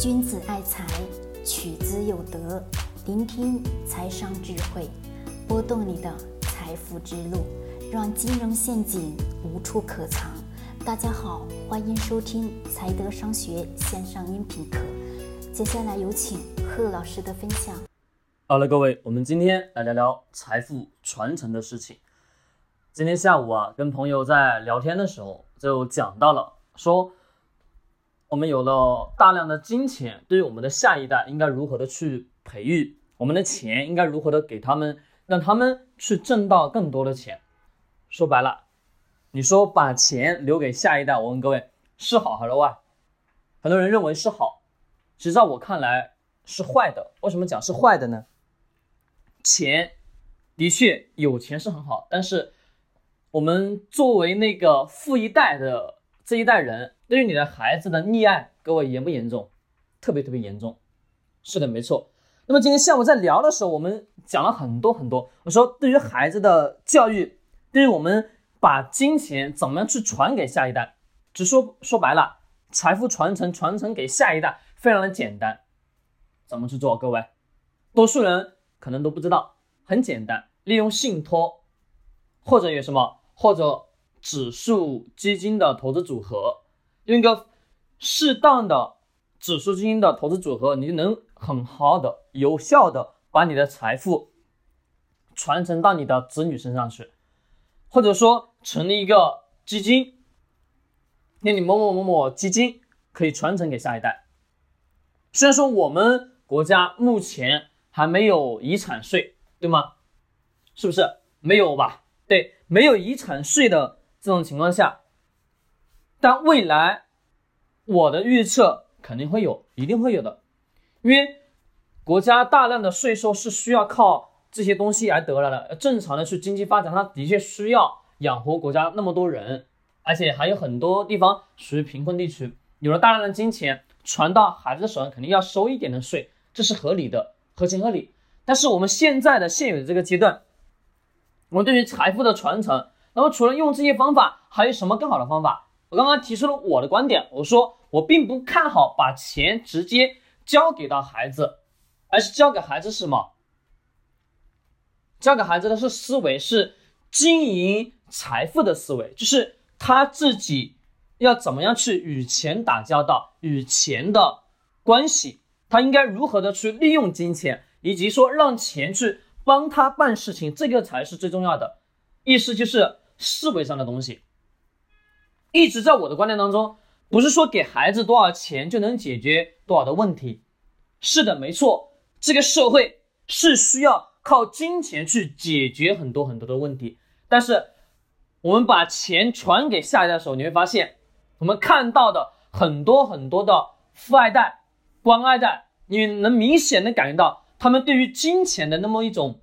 君子爱财，取之有德。聆听财商智慧，拨动你的财富之路，让金融陷阱无处可藏。大家好，欢迎收听财德商学线上音频课。接下来有请贺老师的分享。好了，各位，我们今天来聊聊财富传承的事情。今天下午啊，跟朋友在聊天的时候就讲到了，说。我们有了大量的金钱，对于我们的下一代应该如何的去培育？我们的钱应该如何的给他们，让他们去挣到更多的钱？说白了，你说把钱留给下一代，我问各位是好还是坏？很多人认为是好，其实在我看来是坏的。为什么讲是坏的呢？钱的确有钱是很好，但是我们作为那个富一代的这一代人。对于你的孩子的溺爱，各位严不严重？特别特别严重。是的，没错。那么今天下午在聊的时候，我们讲了很多很多。我说，对于孩子的教育，对于我们把金钱怎么样去传给下一代，只说说白了，财富传承传承给下一代非常的简单。怎么去做？各位，多数人可能都不知道，很简单，利用信托，或者有什么，或者指数基金的投资组合。用一个适当的指数基金的投资组合，你就能很好的、有效的把你的财富传承到你的子女身上去，或者说成立一个基金，那你某某某某基金可以传承给下一代。虽然说我们国家目前还没有遗产税，对吗？是不是没有吧？对，没有遗产税的这种情况下。但未来，我的预测肯定会有，一定会有的，因为国家大量的税收是需要靠这些东西来得来的。正常的去经济发展，它的确需要养活国家那么多人，而且还有很多地方属于贫困地区，有了大量的金钱传到孩子手上，肯定要收一点的税，这是合理的，合情合理。但是我们现在的现有的这个阶段，我们对于财富的传承，那么除了用这些方法，还有什么更好的方法？我刚刚提出了我的观点，我说我并不看好把钱直接交给到孩子，而是交给孩子什么？交给孩子的是思维，是经营财富的思维，就是他自己要怎么样去与钱打交道，与钱的关系，他应该如何的去利用金钱，以及说让钱去帮他办事情，这个才是最重要的。意思就是思维上的东西。一直在我的观念当中，不是说给孩子多少钱就能解决多少的问题。是的，没错，这个社会是需要靠金钱去解决很多很多的问题。但是，我们把钱传给下一代的时候，你会发现，我们看到的很多很多的富二代、官二代，你能明显的感觉到他们对于金钱的那么一种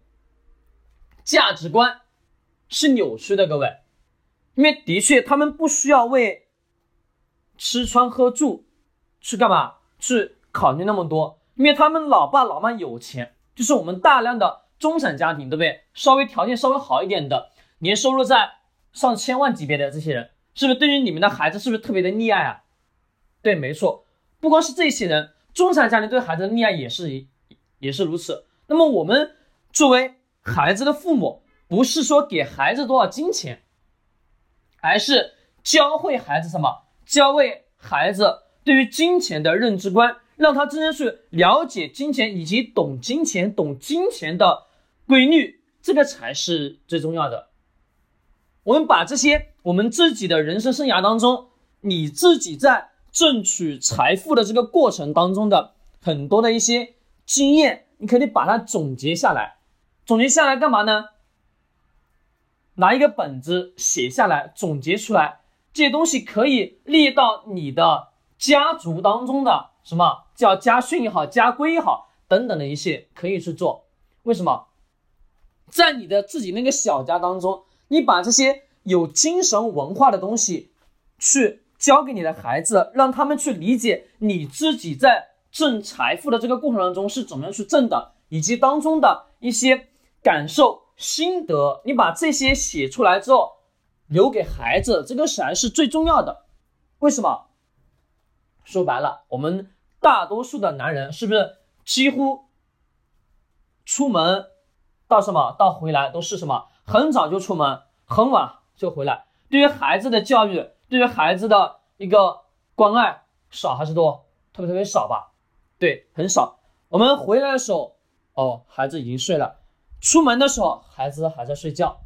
价值观是扭曲的，各位。因为的确，他们不需要为吃穿喝住去干嘛去考虑那么多，因为他们老爸老妈有钱，就是我们大量的中产家庭，对不对？稍微条件稍微好一点的，年收入在上千万级别的这些人，是不是对于你们的孩子是不是特别的溺爱啊？对，没错，不光是这些人，中产家庭对孩子的溺爱也是也是如此。那么我们作为孩子的父母，不是说给孩子多少金钱。而是教会孩子什么？教会孩子对于金钱的认知观，让他真正去了解金钱，以及懂金钱、懂金钱的规律，这个才是最重要的。我们把这些我们自己的人生生涯当中，你自己在挣取财富的这个过程当中的很多的一些经验，你可以把它总结下来。总结下来干嘛呢？拿一个本子写下来，总结出来这些东西，可以列到你的家族当中的什么叫家训也好，家规也好等等的一些可以去做。为什么？在你的自己那个小家当中，你把这些有精神文化的东西去教给你的孩子，让他们去理解你自己在挣财富的这个过程当中是怎么样去挣的，以及当中的一些感受。心得，你把这些写出来之后，留给孩子，这个才是最重要的。为什么？说白了，我们大多数的男人是不是几乎出门到什么到回来都是什么很早就出门，很晚就回来？对于孩子的教育，对于孩子的一个关爱少还是多？特别特别少吧？对，很少。我们回来的时候，哦，孩子已经睡了；出门的时候，孩子还在睡觉，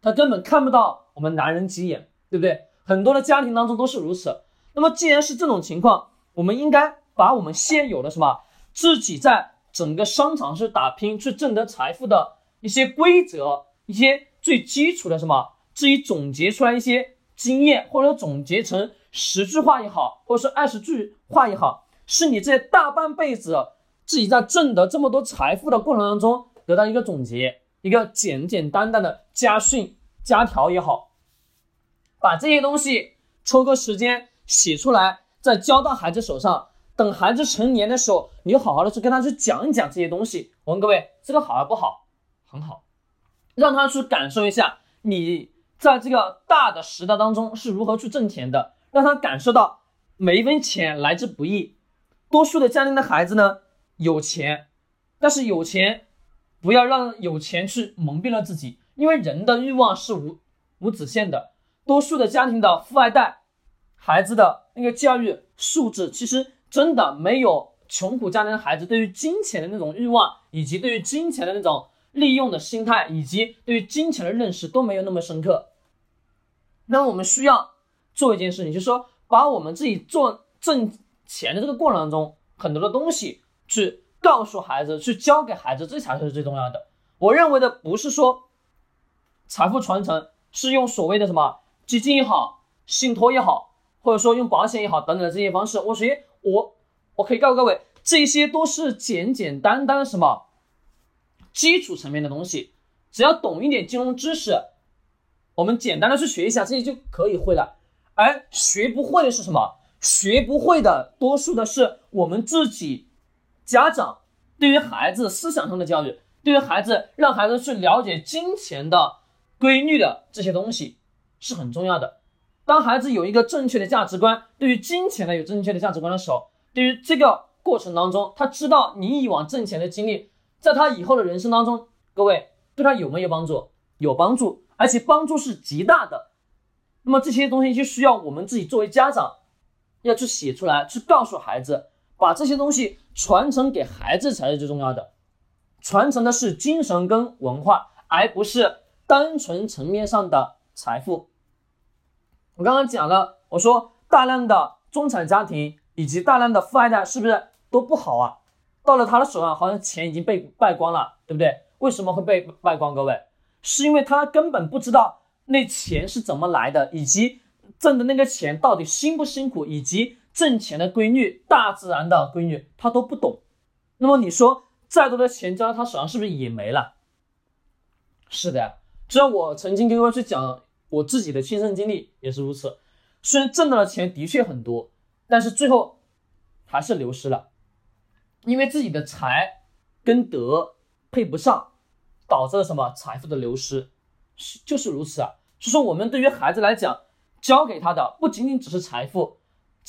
他根本看不到我们男人几眼，对不对？很多的家庭当中都是如此。那么既然是这种情况，我们应该把我们现有的什么自己在整个商场是打拼去挣得财富的一些规则，一些最基础的什么，自己总结出来一些经验，或者说总结成十句话也好，或者是二十句话也好，是你这大半辈子自己在挣得这么多财富的过程当中得到一个总结，一个简简单单的家训家条也好，把这些东西抽个时间写出来。再交到孩子手上，等孩子成年的时候，你就好好的去跟他去讲一讲这些东西。我问各位，这个好还不好？很好，让他去感受一下你在这个大的时代当中是如何去挣钱的，让他感受到每一分钱来之不易。多数的家庭的孩子呢，有钱，但是有钱不要让有钱去蒙蔽了自己，因为人的欲望是无无止限的。多数的家庭的富二代。孩子的那个教育素质，其实真的没有穷苦家庭的孩子对于金钱的那种欲望，以及对于金钱的那种利用的心态，以及对于金钱的认识都没有那么深刻。那我们需要做一件事情，就是说把我们自己做挣钱的这个过程当中很多的东西去告诉孩子，去教给孩子，这才是最重要的。我认为的不是说财富传承是用所谓的什么基金也好，信托也好。或者说用保险也好，等等的这些方式，我首先我我可以告诉各位，这些都是简简单单什么基础层面的东西，只要懂一点金融知识，我们简单的去学一下，这些就可以会了。而学不会的是什么？学不会的多数的是我们自己家长对于孩子思想上的教育，对于孩子让孩子去了解金钱的规律的这些东西是很重要的。当孩子有一个正确的价值观，对于金钱呢有正确的价值观的时候，对于这个过程当中，他知道你以往挣钱的经历，在他以后的人生当中，各位对他有没有帮助？有帮助，而且帮助是极大的。那么这些东西就需要我们自己作为家长，要去写出来，去告诉孩子，把这些东西传承给孩子才是最重要的。传承的是精神跟文化，而不是单纯层面上的财富。我刚刚讲了，我说大量的中产家庭以及大量的富二代是不是都不好啊？到了他的手上，好像钱已经被败光了，对不对？为什么会被败光？各位，是因为他根本不知道那钱是怎么来的，以及挣的那个钱到底辛不辛苦，以及挣钱的规律、大自然的规律，他都不懂。那么你说，再多的钱交到他手上，是不是也没了？是的呀，只要我曾经跟各位去讲。我自己的亲身经历也是如此，虽然挣到的钱的确很多，但是最后还是流失了，因为自己的财跟德配不上，导致了什么财富的流失，是就是如此啊。所以说我们对于孩子来讲，教给他的不仅仅只是财富，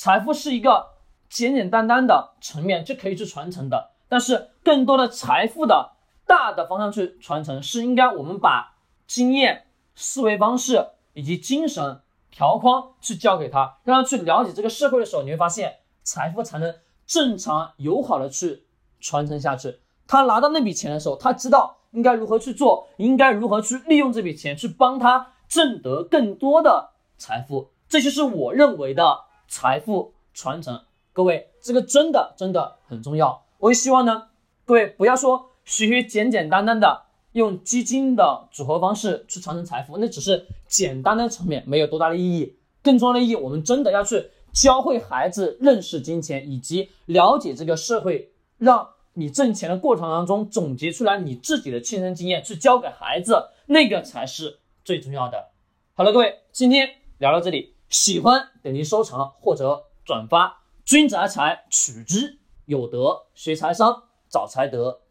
财富是一个简简单单的层面就可以去传承的，但是更多的财富的大的方向去传承，是应该我们把经验。思维方式以及精神条框去教给他，让他去了解这个社会的时候，你会发现财富才能正常友好的去传承下去。他拿到那笔钱的时候，他知道应该如何去做，应该如何去利用这笔钱去帮他挣得更多的财富。这就是我认为的财富传承。各位，这个真的真的很重要。我也希望呢，各位不要说学学简简单单的。用基金的组合方式去传承财富，那只是简单的层面，没有多大的意义。更重要的意义，我们真的要去教会孩子认识金钱，以及了解这个社会，让你挣钱的过程当中总结出来你自己的亲身经验，去教给孩子，那个才是最重要的。好了，各位，今天聊到这里，喜欢点击收藏或者转发。君子爱财取之有德，学财商找财德。